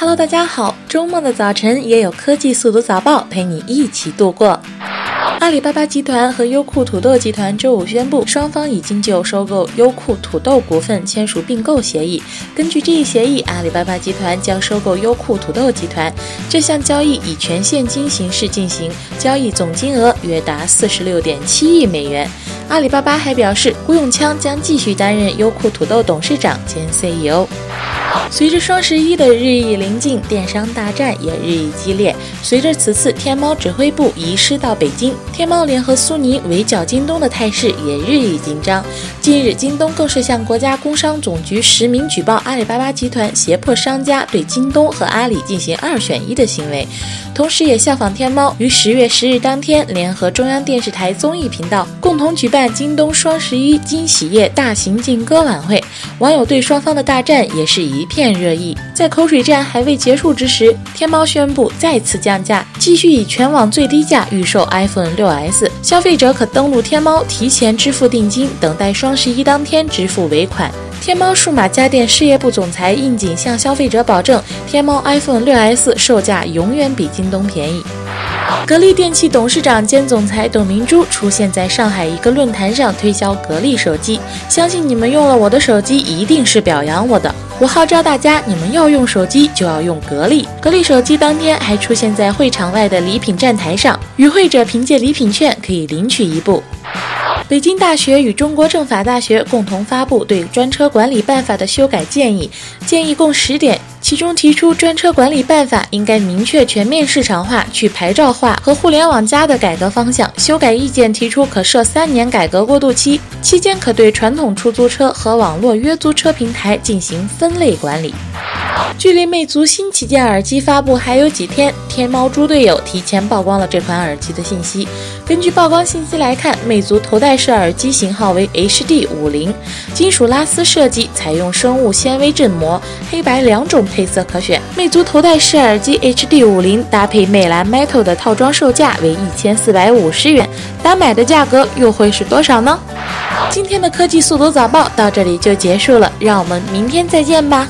Hello，大家好，周末的早晨也有科技速读早报陪你一起度过。阿里巴巴集团和优酷土豆集团周五宣布，双方已经就收购优酷土豆股份签署并购协议。根据这一协议，阿里巴巴集团将收购优酷土豆集团。这项交易以全现金形式进行，交易总金额约达四十六点七亿美元。阿里巴巴还表示，胡永强将继续担任优酷土豆董事长兼 CEO。随着双十一的日益临近，电商大战也日益激烈。随着此次天猫指挥部移师到北京，天猫联合苏宁围剿京东的态势也日益紧张。近日，京东更是向国家工商总局实名举报阿里巴巴集团胁迫商家对京东和阿里进行二选一的行为，同时也效仿天猫，于十月十日当天联合中央电视台综艺频道共同举办京东双十一惊喜夜大型劲歌晚会。网友对双方的大战也是一片热议。在口水战还未结束之时，天猫宣布再次降价，继续以全网最低价预售 iPhone 6s，消费者可登录天猫提前支付定金，等待双十一当天支付尾款。天猫数码家电事业部总裁应景向消费者保证，天猫 iPhone 6s 售价永远比京东便宜。格力电器董事长兼总裁董明珠出现在上海一个论坛上推销格力手机，相信你们用了我的手机，一定是表扬我的。我号召大家，你们要用手机就要用格力。格力手机当天还出现在会场外的礼品站台上，与会者凭借礼品券可以领取一部。北京大学与中国政法大学共同发布对专车管理办法的修改建议，建议共十点。其中提出，专车管理办法应该明确全面市场化、去牌照化和互联网加的改革方向。修改意见提出，可设三年改革过渡期，期间可对传统出租车和网络约租车平台进行分类管理。距离魅族新旗舰耳机发布还有几天，天猫猪队友提前曝光了这款耳机的信息。根据曝光信息来看，魅族头戴式耳机型号为 HD 五零，金属拉丝设计，采用生物纤维振膜，黑白两种配色可选。魅族头戴式耳机 HD 五零搭配魅蓝 Metal 的套装售价为一千四百五十元，单买的价格又会是多少呢？今天的科技速读早报到这里就结束了，让我们明天再见吧。